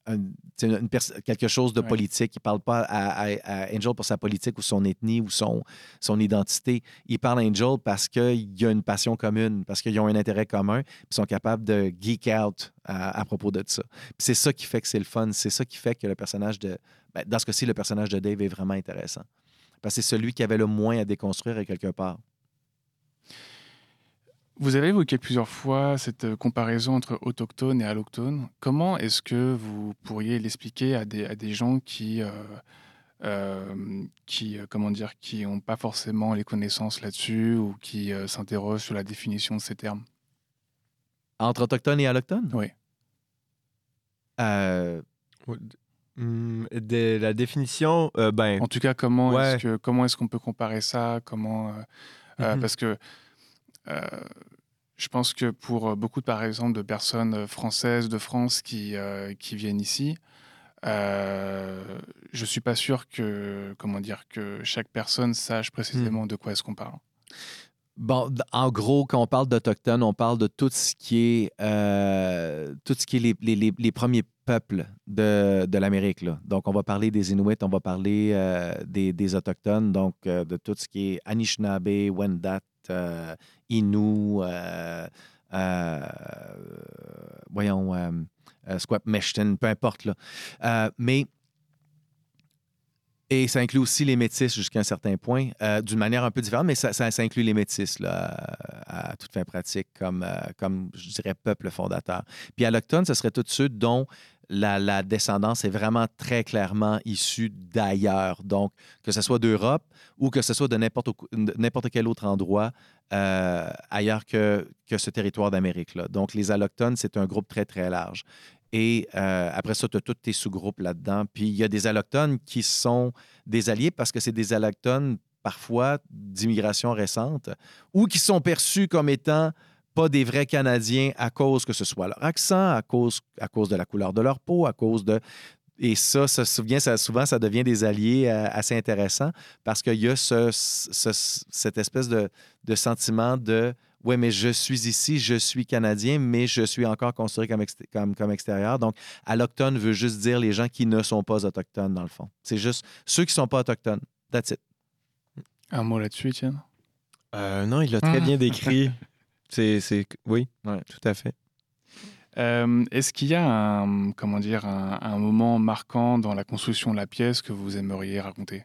Speaker 2: un- une quelque chose de politique. Il ne parle pas à, à- à Angel pour sa politique ou son ethnie ou son, son identité. Il parle à Angel parce qu'il y a une passion commune, parce qu'ils ont un intérêt commun, puis ils sont capables de geek out à, à propos de ça. C'est ça qui fait que c'est le fun. C'est ça qui fait que le personnage de. ben, dans ce cas-ci, le personnage de Dave est vraiment intéressant. Parce que c'est celui qui avait le moins à déconstruire à quelque part.
Speaker 1: Vous avez évoqué plusieurs fois cette euh, comparaison entre autochtone et allochtone. Comment est-ce que vous pourriez l'expliquer à des, à des gens qui, euh, euh, qui comment dire, qui n'ont pas forcément les connaissances là-dessus ou qui euh, s'interrogent sur la définition de ces termes?
Speaker 2: Entre autochtone et allochtone?
Speaker 1: Oui.
Speaker 2: Euh,
Speaker 3: Hum, de la définition, euh, ben,
Speaker 1: En tout cas, comment
Speaker 3: Ouais.
Speaker 1: est-ce que comment est-ce qu'on peut comparer ça? Comment euh, euh,
Speaker 3: Mhm.
Speaker 1: Parce que euh, je pense que pour euh, beaucoup, par exemple, de personnes euh, françaises de France qui, euh, qui viennent ici, euh, je suis pas sûr que comment dire que chaque personne sache précisément de quoi est-ce qu'on parle.
Speaker 2: Bon, en gros, quand on parle d'Autochtones, on parle de tout ce qui est, euh, tout ce qui est les, les- les- les premiers peuples de, de l'Amérique. Donc, on va parler des Inuits, on va parler euh, des, des Autochtones, donc euh, de tout ce qui est Anishinaabe, Wendat, euh, Innu, euh, euh, voyons, euh, euh, Squamish, peu importe. Là. Mais et ça inclut aussi les métis jusqu'à un certain point, d'une manière un peu différente, mais ça, inclut les métis là, à, à toute fin pratique, comme, comme je dirais peuple fondateur. Puis allochtone, ce serait tous ceux dont la, descendance est vraiment très clairement issue d'ailleurs. Donc, que ce soit d'Europe ou que ce soit de n'importe quel autre endroit euh, ailleurs que, que ce territoire d'Amérique-là. Donc, les allochtones, c'est un groupe très, très large. Et euh, après ça, tu as tous tes sous-groupes là-dedans. Puis, il y a des allochtones qui sont des alliés parce que c'est des allochtones parfois d'immigration récente ou qui sont perçus comme étant pas des vrais Canadiens à cause que ce soit leur accent, à cause, à cause de la couleur de leur peau, à cause de... Et ça, ça, souvent, ça, souvent, ça devient des alliés euh, assez intéressants parce qu'il y a ce, ce- cette espèce de, de sentiment de oui, mais je suis ici, je suis Canadien, mais je suis encore considéré comme, exté- comme, comme extérieur. Donc, allochtone veut juste dire les gens qui ne sont pas autochtones, dans le fond. C'est juste ceux qui ne sont pas autochtones. That's it.
Speaker 1: Un mot là-dessus, Étienne?
Speaker 3: Euh, non, il l'a très bien décrit. C'est, c'est... Oui,
Speaker 2: Ouais.
Speaker 3: tout à fait.
Speaker 1: Euh, Est-ce qu'il y a un, comment dire, un, un moment marquant dans la construction de la pièce que vous aimeriez raconter?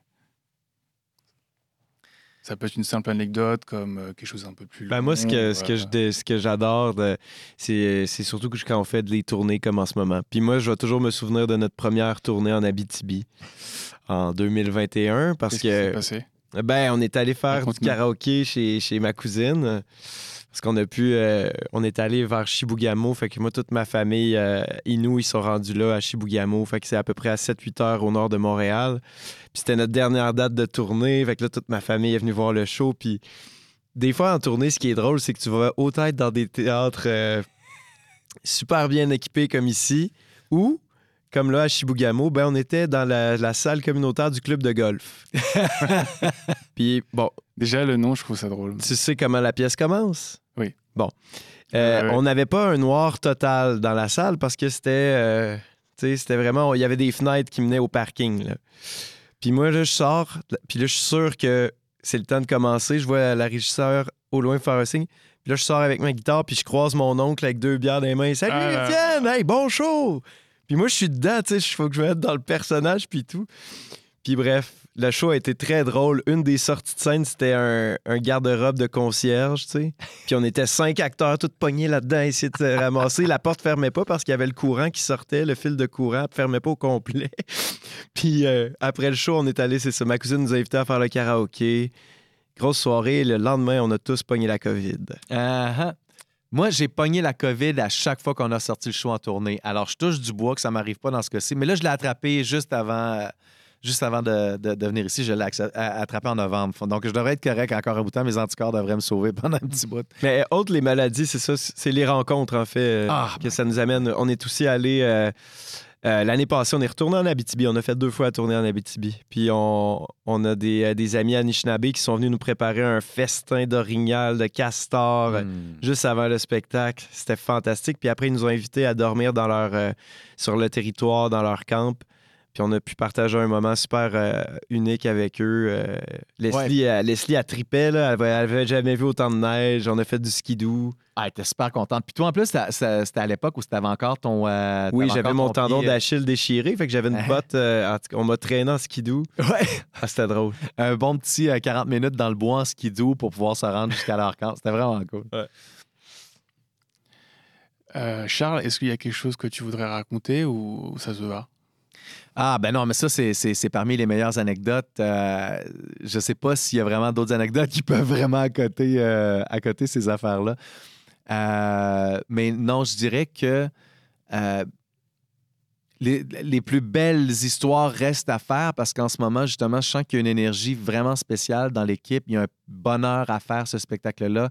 Speaker 1: Ça peut être une simple anecdote, comme euh, quelque chose un peu plus.
Speaker 3: Ben, moi, ce que, ce que,
Speaker 1: euh,
Speaker 3: ce que j'adore, de- c'est, c'est surtout que quand on fait des tournées comme en ce moment. Puis moi, je vais toujours me souvenir de notre première tournée en Abitibi en 2021 parce
Speaker 1: Qu'est-ce qui s'est
Speaker 3: que
Speaker 1: passé?
Speaker 3: Ben, on est allé faire du karaoké chez, chez ma cousine. Parce qu'on a pu. euh, on est allé vers Chibougamau. Fait que moi, toute ma famille, euh, Inou, ils sont rendus là à Chibougamau. Fait que c'est à peu près à 7-8 heures au nord de Montréal. Puis c'était notre dernière date de tournée. Fait que là, toute ma famille est venue voir le show. Puis des fois, en tournée, ce qui est drôle, c'est que tu vas autant être dans des théâtres euh, super bien équipés comme ici, ou, comme là, à Chibougamau, ben, on était dans la, la salle communautaire du club de golf. Puis, bon,
Speaker 1: Déjà, le nom, je trouve ça drôle.
Speaker 3: tu sais comment la pièce commence?
Speaker 1: Oui.
Speaker 3: Bon. Euh,
Speaker 1: Ouais, ouais.
Speaker 3: On n'avait pas un noir total dans la salle parce que c'était. euh, tu sais, c'était vraiment. Il y avait des fenêtres qui menaient au parking. là. Puis moi, là, je sors. Puis là, je suis sûr que c'est le temps de commencer. Je vois la régisseur au loin faire un signe. Puis là, je sors avec ma guitare. Puis je croise mon oncle avec deux bières dans les mains. Salut,
Speaker 1: Ah.
Speaker 3: Étienne! Hey, bon show! Puis moi, je suis dedans. Tu sais, il faut que je me mette dans le personnage. Puis tout. Puis bref, le show a été très drôle. Une des sorties de scène, c'était un, un garde-robe de concierge, tu sais. Puis on était cinq acteurs, tous pognés là-dedans, essayer de se ramasser. La porte fermait pas parce qu'il y avait le courant qui sortait, le fil de courant fermait pas au complet. Puis euh, après le show, on est allé, c'est ça. Ma cousine nous a invités à faire le karaoké. Grosse soirée. Le lendemain, on a tous pogné la COVID.
Speaker 2: Uh-huh. Moi, j'ai pogné la COVID à chaque fois qu'on a sorti le show en tournée. Alors, je touche du bois que ça m'arrive pas dans ce cas-ci. Mais là, je l'ai attrapé juste avant, euh, juste avant de, de- de venir ici. Je l'ai a- attrapé en novembre. Donc, je devrais être correct encore un bout de temps. Mes anticorps devraient me sauver pendant un petit bout.
Speaker 3: Mais euh, autre les maladies, c'est ça, c'est les rencontres, en fait, euh,
Speaker 2: Ah,
Speaker 3: que ça nous amène. On est aussi allé. euh, euh, L'année passée, on est retourné en Abitibi. On a fait deux fois la tournée en Abitibi. Puis on, on a des, euh, des amis à Anishinaabe qui sont venus nous préparer un festin d'orignal, de castor, euh,
Speaker 2: Hmm.
Speaker 3: juste avant le spectacle. C'était fantastique. Puis après, ils nous ont invités à dormir dans leur, euh, sur le territoire, dans leur camp. Puis on a pu partager un moment super euh, unique avec eux. Euh, Leslie, elle, Leslie, elle tripait, là. Elle avait, elle avait jamais vu autant de neige. On a fait du skidoo.
Speaker 2: Ah, elle était super contente. Puis toi, en plus, c'était- c'était c'était à l'époque où tu avais encore ton. euh,
Speaker 3: Oui, j'avais mon tendon
Speaker 2: euh,
Speaker 3: d'Achille déchiré, fait que j'avais une botte. euh, on m'a traîné en skidoo.
Speaker 2: Ouais.
Speaker 3: Ah, c'était drôle.
Speaker 2: Un bon petit euh, 40 minutes dans le bois en skidoo pour pouvoir se rendre jusqu'à leur camp. C'était vraiment cool.
Speaker 1: Euh, Charles, est-ce qu'il y a quelque chose que tu voudrais raconter ou ça se va?
Speaker 2: Ah, ben non, mais ça, c'est- parmi les meilleures anecdotes. Euh, je sais pas s'il y a vraiment d'autres anecdotes qui peuvent vraiment accoter, euh, ces affaires-là. Euh, mais non, je dirais que euh, les, plus belles histoires restent à faire parce qu'en ce moment, justement, je sens qu'il y a une énergie vraiment spéciale dans l'équipe. Il y a un bonheur à faire ce spectacle-là.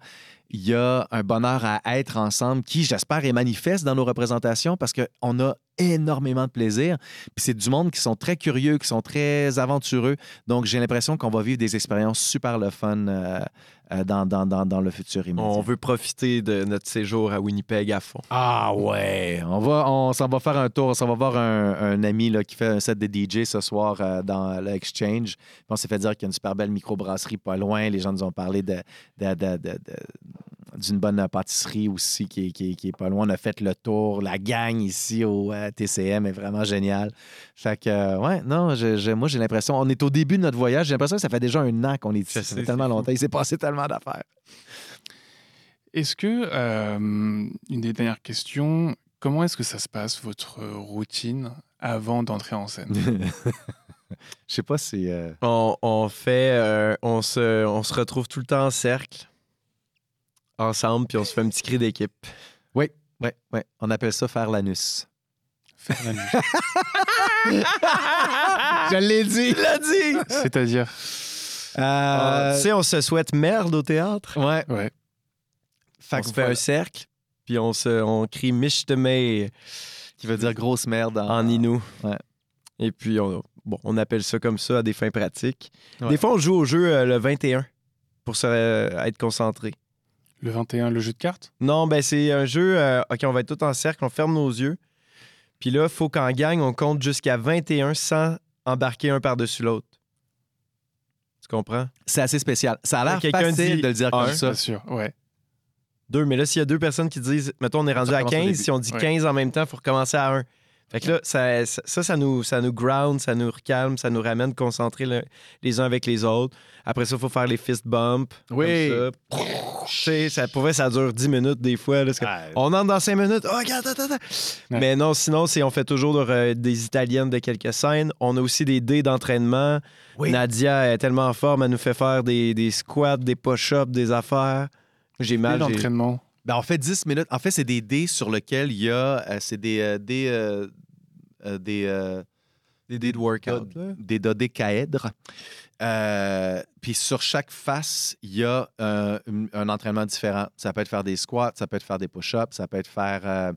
Speaker 2: Il y a un bonheur à être ensemble qui, j'espère, est manifeste dans nos représentations parce qu'on a énormément de plaisir. Puis c'est du monde qui sont très curieux, qui sont très aventureux. Donc j'ai l'impression qu'on va vivre des expériences super le fun euh, dans, dans, dans, dans le futur immédiat.
Speaker 3: On veut profiter de notre séjour à Winnipeg à fond.
Speaker 2: Ah ouais, on va, on s'en va faire un tour, on s'en va voir un, un ami là, qui fait un set de DJ ce soir euh, dans l'Exchange. On s'est fait dire qu'il y a une super belle microbrasserie pas loin. Les gens nous ont parlé de- de- de- de- d'une bonne pâtisserie aussi qui est, qui, est, qui est pas loin. On a fait le tour. La gang ici au euh, TCM est vraiment géniale. Fait que, euh, ouais, non, je- je- moi j'ai l'impression, on est au début de notre voyage. J'ai l'impression que ça fait déjà un an qu'on est ici. Ça fait tellement
Speaker 3: fou.
Speaker 2: longtemps. Il s'est passé tellement d'affaires.
Speaker 1: Est-ce que, euh, une des dernières questions, comment est-ce que ça se passe, votre routine, avant d'entrer en scène?
Speaker 2: Je sais pas si. euh,
Speaker 3: On, on fait. euh, on, se, on se retrouve tout le temps en cercle, ensemble, puis on se fait un petit cri d'équipe.
Speaker 2: Ouais, ouais. On appelle ça faire l'anus.
Speaker 1: Faire la nuit.
Speaker 2: Je l'ai dit.
Speaker 3: Il l'a dit!
Speaker 1: C'est-à-dire?
Speaker 3: Ah,
Speaker 2: Euh,
Speaker 3: tu sais, on se souhaite merde au théâtre.
Speaker 2: ouais.
Speaker 1: Ouais.
Speaker 2: Fait
Speaker 3: on se fait
Speaker 2: voilà.
Speaker 3: un cercle, puis on, se, on crie Mishteme
Speaker 2: Qui veut dire grosse merde en,
Speaker 3: en Inou.
Speaker 2: Ouais.
Speaker 3: Et puis, on, bon, on appelle ça comme ça à des fins pratiques.
Speaker 2: Ouais.
Speaker 3: Des fois, on joue au jeu euh, le 21 pour se, euh, être concentré.
Speaker 1: Le 21, le jeu de cartes?
Speaker 3: Non, ben c'est un jeu. euh, OK, on va être tout en cercle, on ferme nos yeux. Puis là, il faut qu'en gang, on compte jusqu'à 21 sans embarquer un par-dessus l'autre. Tu comprends?
Speaker 2: C'est assez spécial. Ça a l'air
Speaker 3: Quelqu'un
Speaker 2: facile
Speaker 3: dit
Speaker 2: de le dire
Speaker 3: un,
Speaker 2: comme ça.
Speaker 1: Bien sûr, ouais.
Speaker 3: Deux, mais là, s'il y a deux personnes qui disent, mettons, on est rendu à
Speaker 2: recommence au
Speaker 3: 15,
Speaker 2: début.
Speaker 3: si on dit
Speaker 1: Ouais.
Speaker 3: 15 en même temps, il faut recommencer à 1. Fait que là, ça, ça, nous, ça nous ground, ça nous recalme, ça nous ramène concentrés le- les uns avec les autres. Après ça, il faut faire les fist bumps.
Speaker 2: Oui.
Speaker 3: Comme ça. Ça, pour vrai, ça dure 10 minutes des fois. là,
Speaker 2: Ah,
Speaker 3: On entre dans 5 minutes. Oh, regarde, attends, attends.
Speaker 1: Ouais.
Speaker 3: Mais non, sinon, c'est, on fait toujours euh, des italiennes de quelques scènes. On a aussi des dés d'entraînement.
Speaker 2: Oui.
Speaker 3: Nadia est tellement en forme, elle nous fait faire des, des squats, des push-ups, des affaires. J'ai mal.
Speaker 1: l'entraînement
Speaker 2: Ben, on fait 10 minutes. En fait, c'est des dés sur lesquels il y a. euh, c'est des. euh, des, euh, euh, des, des dés de workout. Des dodécaèdres. Euh, Puis sur chaque face, il y a euh, un, un entraînement différent. Ça peut être faire des squats, ça peut être faire des push-ups, ça peut être faire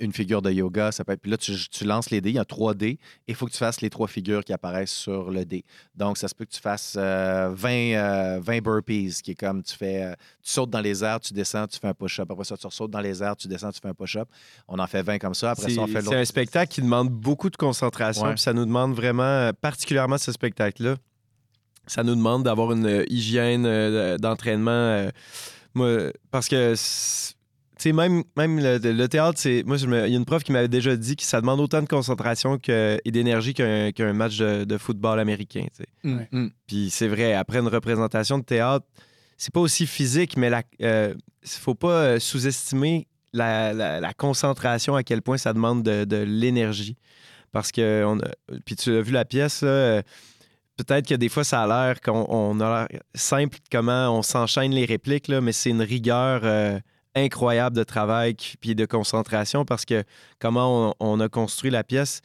Speaker 2: une figure de yoga. Ça peut être... Puis là, tu, tu lances les dés. Il y a trois dés et il faut que tu fasses les trois figures qui apparaissent sur le dé. Donc, ça se peut que tu fasses euh, 20, euh, 20 burpees, qui est comme tu fais. euh, tu sautes dans les airs, tu descends, tu fais un push-up. Après ça, tu sautes dans les airs, tu descends, tu fais un push-up. On en fait 20 comme ça. Après
Speaker 3: C'est
Speaker 2: ça, on fait
Speaker 3: c'est
Speaker 2: l'autre.
Speaker 3: un spectacle qui demande beaucoup de concentration.
Speaker 2: Ouais.
Speaker 3: puis ça nous demande vraiment, euh, particulièrement ce spectacle-là, ça nous demande d'avoir une euh, hygiène euh, d'entraînement. euh, moi, parce que, c'est- sais, même, même le, le théâtre, c'est. Moi, je me- il y a une prof qui m'avait déjà dit que ça demande autant de concentration que- et d'énergie qu'un qu'un match de, de football américain.
Speaker 2: Mm, mm.
Speaker 3: Puis c'est vrai, après une représentation de théâtre, c'est pas aussi physique, mais il ne faut pas euh, sous-estimer la, la- la concentration, à quel point ça demande de, de l'énergie. Parce que, on a- puis tu as vu la pièce, là, euh, peut-être que des fois ça a l'air qu'on on a l'air simple comment on s'enchaîne les répliques, là, mais c'est une rigueur euh, incroyable de travail puis de concentration parce que comment on, a construit la pièce.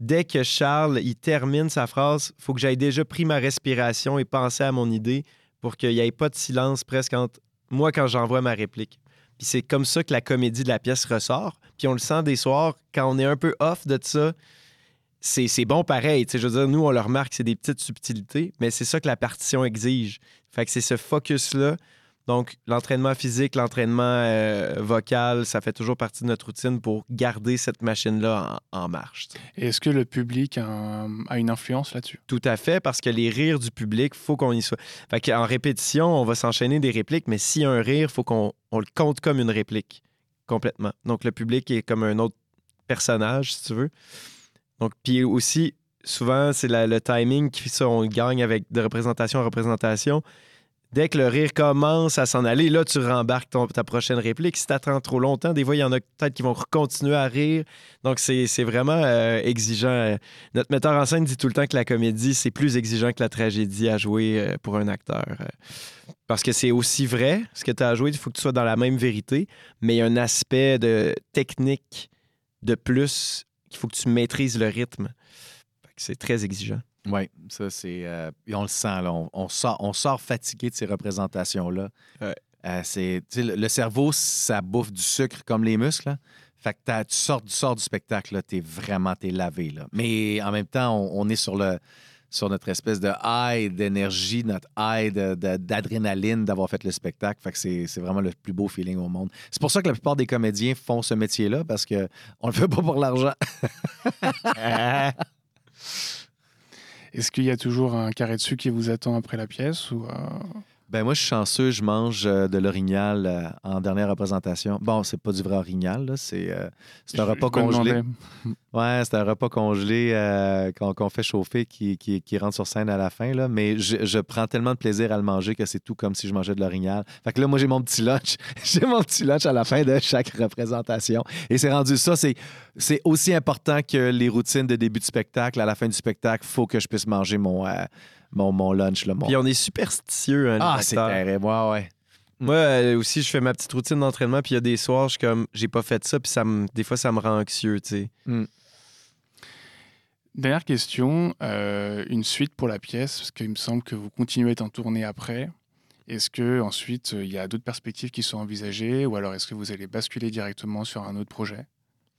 Speaker 3: Dès que Charles il termine sa phrase, faut que j'aille déjà pris ma respiration et pensé à mon idée pour qu'il n'y ait pas de silence presque entre moi quand j'envoie ma réplique. C'est comme ça que la comédie de la pièce ressort. Puis on le sent des soirs, quand on est un peu off de ça, c'est bon pareil. Je veux dire, nous, on le remarque, c'est des petites subtilités, mais c'est ça que la partition exige. Fait que c'est ce focus-là. Donc, l'entraînement physique, l'entraînement euh, vocal, ça fait toujours partie de notre routine pour garder cette machine-là en, en marche.
Speaker 1: est-ce que le public a, un- a une influence là-dessus?
Speaker 3: Tout à fait, parce que les rires du public, faut qu'on y soit. Fait qu'en répétition, on va s'enchaîner des répliques, mais s'il y a un rire, faut qu'on on le compte comme une réplique, complètement. Donc le public est comme un autre personnage, si tu veux. Donc, puis aussi, souvent, c'est le timing qui ça, on le gagne avec de représentation en représentation. Dès que le rire commence à s'en aller, là, tu rembarques ta prochaine réplique. Si tu attends trop longtemps, des fois, il y en a peut-être qui vont continuer à rire. Donc, c'est vraiment euh, exigeant. Notre metteur en scène dit tout le temps que la comédie, c'est plus exigeant que la tragédie à jouer euh, pour un acteur. Euh, Parce que c'est aussi vrai, ce que tu as à jouer, il faut que tu sois dans la même vérité, mais il y a un aspect de technique de plus qu'il faut que tu maîtrises le rythme. C'est très exigeant.
Speaker 2: Oui, ça c'est. euh, on le sent, là. On, on sort, on sort fatigué de ces représentations-là.
Speaker 3: Ouais.
Speaker 2: Euh, c'est, le, le cerveau, ça bouffe du sucre comme les muscles. là. Fait que t'as- tu sors, tu sors du spectacle, là, t'es vraiment t'es lavé. Là. Mais en même temps, on, on est sur, le, sur notre espèce de high d'énergie, notre high d'adrénaline d'avoir fait le spectacle. Fait que c'est, c'est vraiment le plus beau feeling au monde. C'est pour ça que la plupart des comédiens font ce métier-là, parce qu'on le fait pas pour l'argent.
Speaker 1: Est-ce qu'il y a toujours un carré dessus qui vous attend après la pièce ou euh,
Speaker 2: Ben moi, je suis chanceux, je mange euh, de l'orignal euh, en dernière représentation. Bon, c'est pas du vrai orignal, c'est euh, un
Speaker 1: je-
Speaker 2: repas
Speaker 1: je
Speaker 2: congelé. Ouais, c'est un repas congelé euh, qu'on fait chauffer qui, qui, qui rentre sur scène à la fin. Là. Mais je, je prends tellement de plaisir à le manger que c'est tout comme si je mangeais de l'orignal. Fait que là, moi, j'ai mon petit lunch. j'ai mon petit lunch à la fin de chaque représentation. Et c'est rendu ça. C'est, aussi important que les routines de début de spectacle. À la fin du spectacle, il faut que je puisse manger mon, euh, mon, mon lunch. Là, mon...
Speaker 3: Puis on est superstitieux, hein,
Speaker 2: Ah, c'est terrible. Ouais, ouais.
Speaker 3: Moi euh, aussi, je fais ma petite routine d'entraînement, puis il y a des soirs, je suis comme, j'ai pas fait ça, puis ça me, des fois, ça me rend anxieux, tu sais.
Speaker 1: Dernière question, euh, une suite pour la pièce, parce qu'il me semble que vous continuez à être en tournée après. Est-ce que ensuite euh, il y a d'autres perspectives qui sont envisagées, ou alors est-ce que vous allez basculer directement sur un autre projet?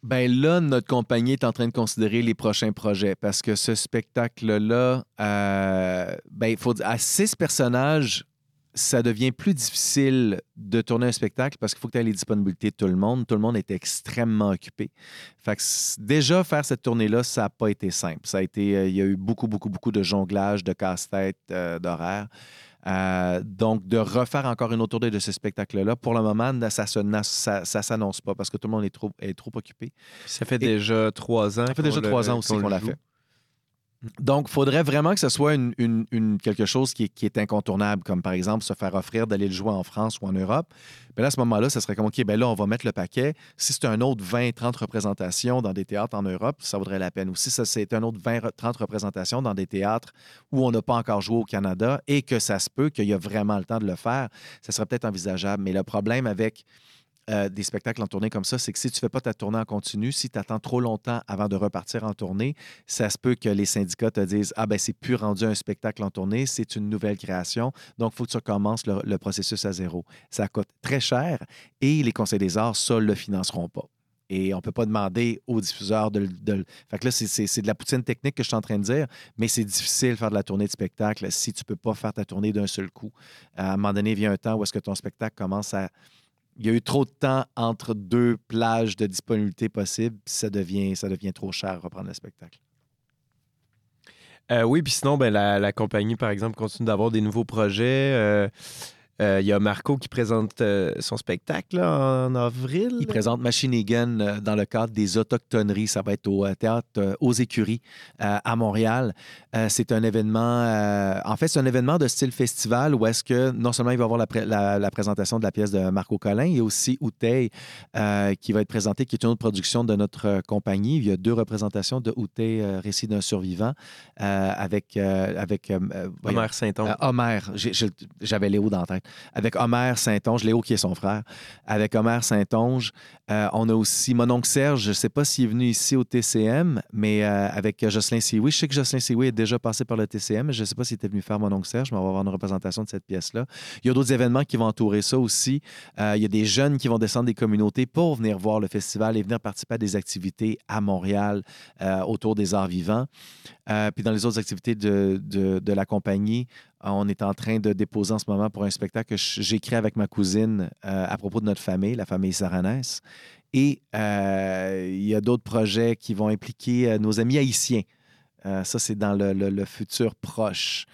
Speaker 2: Ben là, notre compagnie est en train de considérer les prochains projets parce que ce spectacle-là, euh, ben, il faut à six personnages, ça devient plus difficile de tourner un spectacle parce qu'il faut que tu aies les disponibilités de tout le monde. Tout le monde est extrêmement occupé. Fait que déjà, faire cette tournée-là, ça n'a pas été simple. Ça a été, euh, il y a eu beaucoup, beaucoup, beaucoup de jonglage, de casse-tête, euh, d'horaires. Euh, donc, de refaire encore une autre tournée de ce spectacle-là, pour le moment, ça ne ça, ça s'annonce pas parce que tout le monde est trop, est trop occupé.
Speaker 3: Ça fait déjà trois ans.
Speaker 2: Ça fait déjà trois ans aussi
Speaker 3: qu'on
Speaker 2: l'a fait. Donc, il faudrait vraiment que ce soit quelque chose qui est, incontournable, comme par exemple se faire offrir d'aller le jouer en France ou en Europe. Mais à ce moment-là, ça serait comme, OK, ben là, on va mettre le paquet. Si c'est un autre 20, 30 représentations dans des théâtres en Europe, ça vaudrait la peine. Ou si c'est un autre 20, re- 30 représentations dans des théâtres où on n'a pas encore joué au Canada et que ça se peut qu'il y a vraiment le temps de le faire, ça serait peut-être envisageable. Mais le problème avec euh, des spectacles en tournée comme ça, c'est que si tu ne fais pas ta tournée en continu, si tu attends trop longtemps avant de repartir en tournée, ça se peut que les syndicats te disent Ah, ben, c'est plus rendu un spectacle en tournée, c'est une nouvelle création. Donc, il faut que tu recommences le, processus à zéro. Ça coûte très cher et les conseils des arts, ça, le financeront pas. Et on ne peut pas demander aux diffuseurs de, de Fait que là, c'est de la poutine technique que je suis en train de dire, mais c'est difficile de faire de la tournée de spectacle si tu ne peux pas faire ta tournée d'un seul coup. À un moment donné, vient un temps où est-ce que ton spectacle commence à il y a eu trop de temps entre deux plages de disponibilité possibles, puis ça devient, trop cher à reprendre le spectacle.
Speaker 3: Euh, oui, puis sinon, ben, la, la compagnie, par exemple, continue d'avoir des nouveaux projets. Euh, euh, Il y a Marco qui présente euh, son spectacle là, en avril.
Speaker 2: Il présente Machine Gun euh, dans le cadre des autochtonneries. Ça va être au euh, théâtre aux Écuries à Montréal. C'est un événement, en fait, c'est un événement de style festival où est-ce que non seulement il va y avoir la, pré- la- la présentation de la pièce de Marco Collin, il y a aussi Outey qui va être présenté, qui est une autre production de notre compagnie. Il y a deux représentations de Outey, Récit d'un survivant, avec, avec euh, euh, voyons,
Speaker 3: Omer Saint-Onge.
Speaker 2: Homer, j'avais Léo dans la tête. Avec Homer Saint-Onge, Léo qui est son frère. Avec Homer Saint-Onge, euh, on a aussi mon oncle Serge. Je ne sais pas s'il est venu ici au TCM, mais euh, avec Jocelyn Sioui. Je sais que Jocelyn Sioui est déjà passé par le TCM, mais je ne sais pas s'il était venu faire mon oncle Serge, mais on va avoir une représentation de cette pièce-là. Il y a d'autres événements qui vont entourer ça aussi. Euh, il y a des jeunes qui vont descendre des communautés pour venir voir le festival et venir participer à des activités à Montréal autour des arts vivants. Puis dans les autres activités de, la compagnie, on est en train de déposer en ce moment pour un spectacle que j- j'ai créé avec ma cousine euh, à propos de notre famille, la famille Saranès. Et euh, il y a d'autres projets qui vont impliquer euh, nos amis haïtiens. Euh, ça, c'est dans le, futur proche.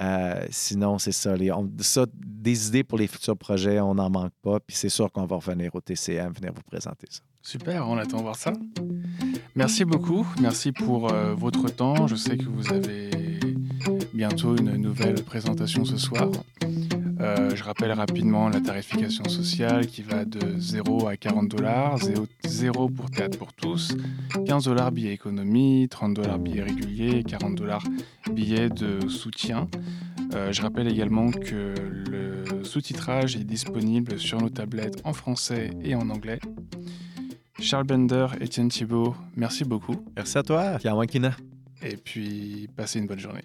Speaker 2: Euh, sinon, c'est ça, ça. Des idées pour les futurs projets, on n'en manque pas. Puis c'est sûr qu'on va revenir au TCM, venir vous présenter ça.
Speaker 1: Super, on attend voir ça. Merci beaucoup, merci pour euh, votre temps. Je sais que vous avez bientôt une nouvelle présentation ce soir. Euh, je rappelle rapidement la tarification sociale qui va de 0 à 40 dollars, 0 pour théâtre pour tous, 15 dollars billet économie, 30 dollars billet régulier, 40 dollars billet de soutien. Euh, je rappelle également que le sous-titrage est disponible sur nos tablettes en français et en anglais. Charles Bender, Étienne Thibault, merci beaucoup.
Speaker 3: Merci à toi.
Speaker 2: Wankina.
Speaker 1: Et puis, passez une bonne journée.